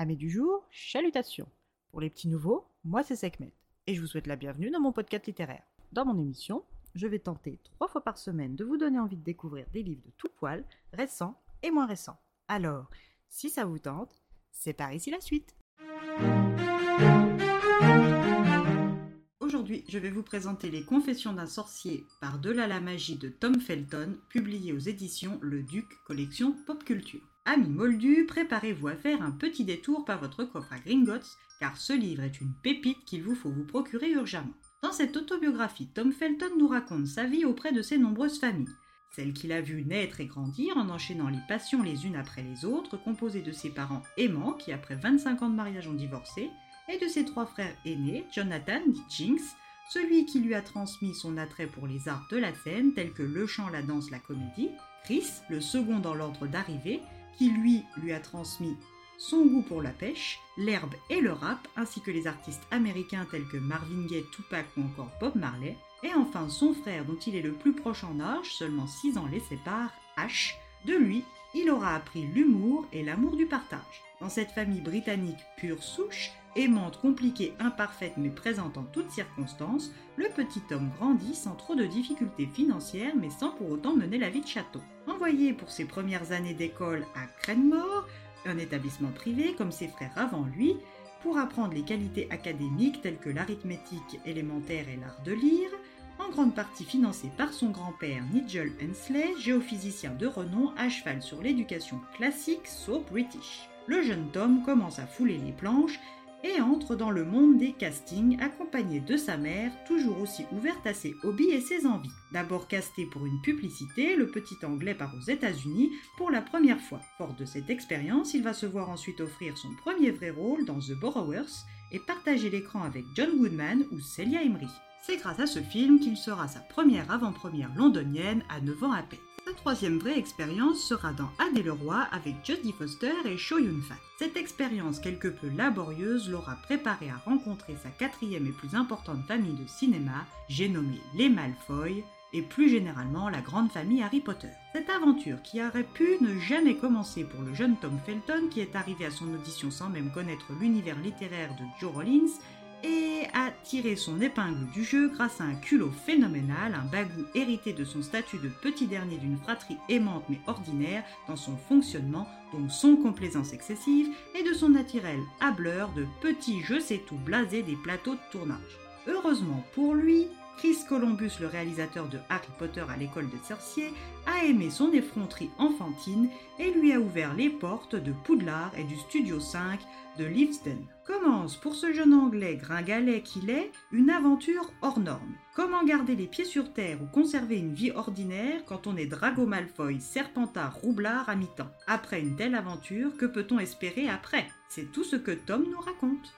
Amis du jour, chalutations. Pour les petits nouveaux, moi c'est Sekhmet et je vous souhaite la bienvenue dans mon podcast littéraire. Dans mon émission, je vais tenter trois fois par semaine de vous donner envie de découvrir des livres de tout poil, récents et moins récents. Alors, si ça vous tente, c'est par ici la suite. Aujourd'hui, je vais vous présenter Les Confessions d'un sorcier par Delà la magie de Tom Felton, publié aux éditions Le Duc, collection Pop Culture. Amis moldus, préparez-vous à faire un petit détour par votre coffre à Gringotts, car ce livre est une pépite qu'il vous faut vous procurer urgemment. Dans cette autobiographie, Tom Felton nous raconte sa vie auprès de ses nombreuses familles. Celle qu'il a vu naître et grandir en enchaînant les passions les unes après les autres, composée de ses parents aimants qui, après 25 ans de mariage, ont divorcé, et de ses trois frères aînés, Jonathan, dit Jinx, celui qui lui a transmis son attrait pour les arts de la scène tels que le chant, la danse, la comédie, Chris, le second dans l'ordre d'arrivée, qui lui lui a transmis son goût pour la pêche, l'herbe et le rap, ainsi que les artistes américains tels que Marvin Gaye, Tupac ou encore Bob Marley, et enfin son frère dont il est le plus proche en âge, seulement 6 ans les sépare, Ash, de lui, il aura appris l'humour et l'amour du partage. Dans cette famille britannique pure souche, aimante, compliquée, imparfaite mais présente en toutes circonstances, le petit homme grandit sans trop de difficultés financières mais sans pour autant mener la vie de château. Envoyé pour ses premières années d'école à Cranmore, un établissement privé comme ses frères avant lui, pour apprendre les qualités académiques telles que l'arithmétique élémentaire et l'art de lire, en grande partie financé par son grand-père Nigel Hensley, géophysicien de renom à cheval sur l'éducation classique so british. Le jeune Tom commence à fouler les planches et entre dans le monde des castings accompagné de sa mère, toujours aussi ouverte à ses hobbies et ses envies. D'abord casté pour une publicité, le petit anglais part aux États-Unis pour la première fois. Fort de cette expérience, il va se voir ensuite offrir son premier vrai rôle dans The Borrowers et partager l'écran avec John Goodman ou Celia Emery. C'est grâce à ce film qu'il sera sa première avant-première londonienne à 9 ans à peine. Sa troisième vraie expérience sera dans et le roi avec Jodie Foster et Cho Yun-fat. Cette expérience quelque peu laborieuse l'aura préparé à rencontrer sa quatrième et plus importante famille de cinéma, j'ai nommé les Malfoy, et plus généralement la grande famille Harry Potter. Cette aventure qui aurait pu ne jamais commencer pour le jeune Tom Felton qui est arrivé à son audition sans même connaître l'univers littéraire de Joe Rollins et a tiré son épingle du jeu grâce à un culot phénoménal, un bagou hérité de son statut de petit dernier d'une fratrie aimante mais ordinaire dans son fonctionnement, dont son complaisance excessive, et de son naturel hableur de petit je sais tout blasé des plateaux de tournage. Heureusement pour lui, Chris Columbus, le réalisateur de Harry Potter à l'école des sorciers, a aimé son effronterie enfantine et lui a ouvert les portes de Poudlard et du Studio 5 de Leavesden. Commence pour ce jeune anglais gringalet qu'il est une aventure hors norme. Comment garder les pieds sur terre ou conserver une vie ordinaire quand on est Drago Malfoy, Serpentard, Roublard à mi-temps Après une telle aventure, que peut-on espérer après? C'est tout ce que Tom nous raconte.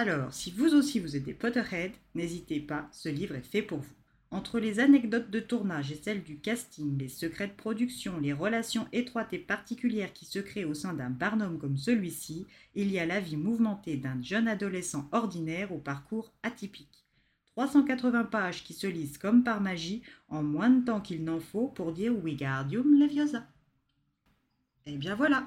Alors, si vous aussi vous êtes Potterhead, n'hésitez pas, ce livre est fait pour vous. Entre les anecdotes de tournage et celles du casting, les secrets de production, les relations étroites et particulières qui se créent au sein d'un barnum comme celui-ci, il y a la vie mouvementée d'un jeune adolescent ordinaire au parcours atypique. 380 pages qui se lisent comme par magie en moins de temps qu'il n'en faut pour dire Wigardium Leviosa. Et eh bien voilà,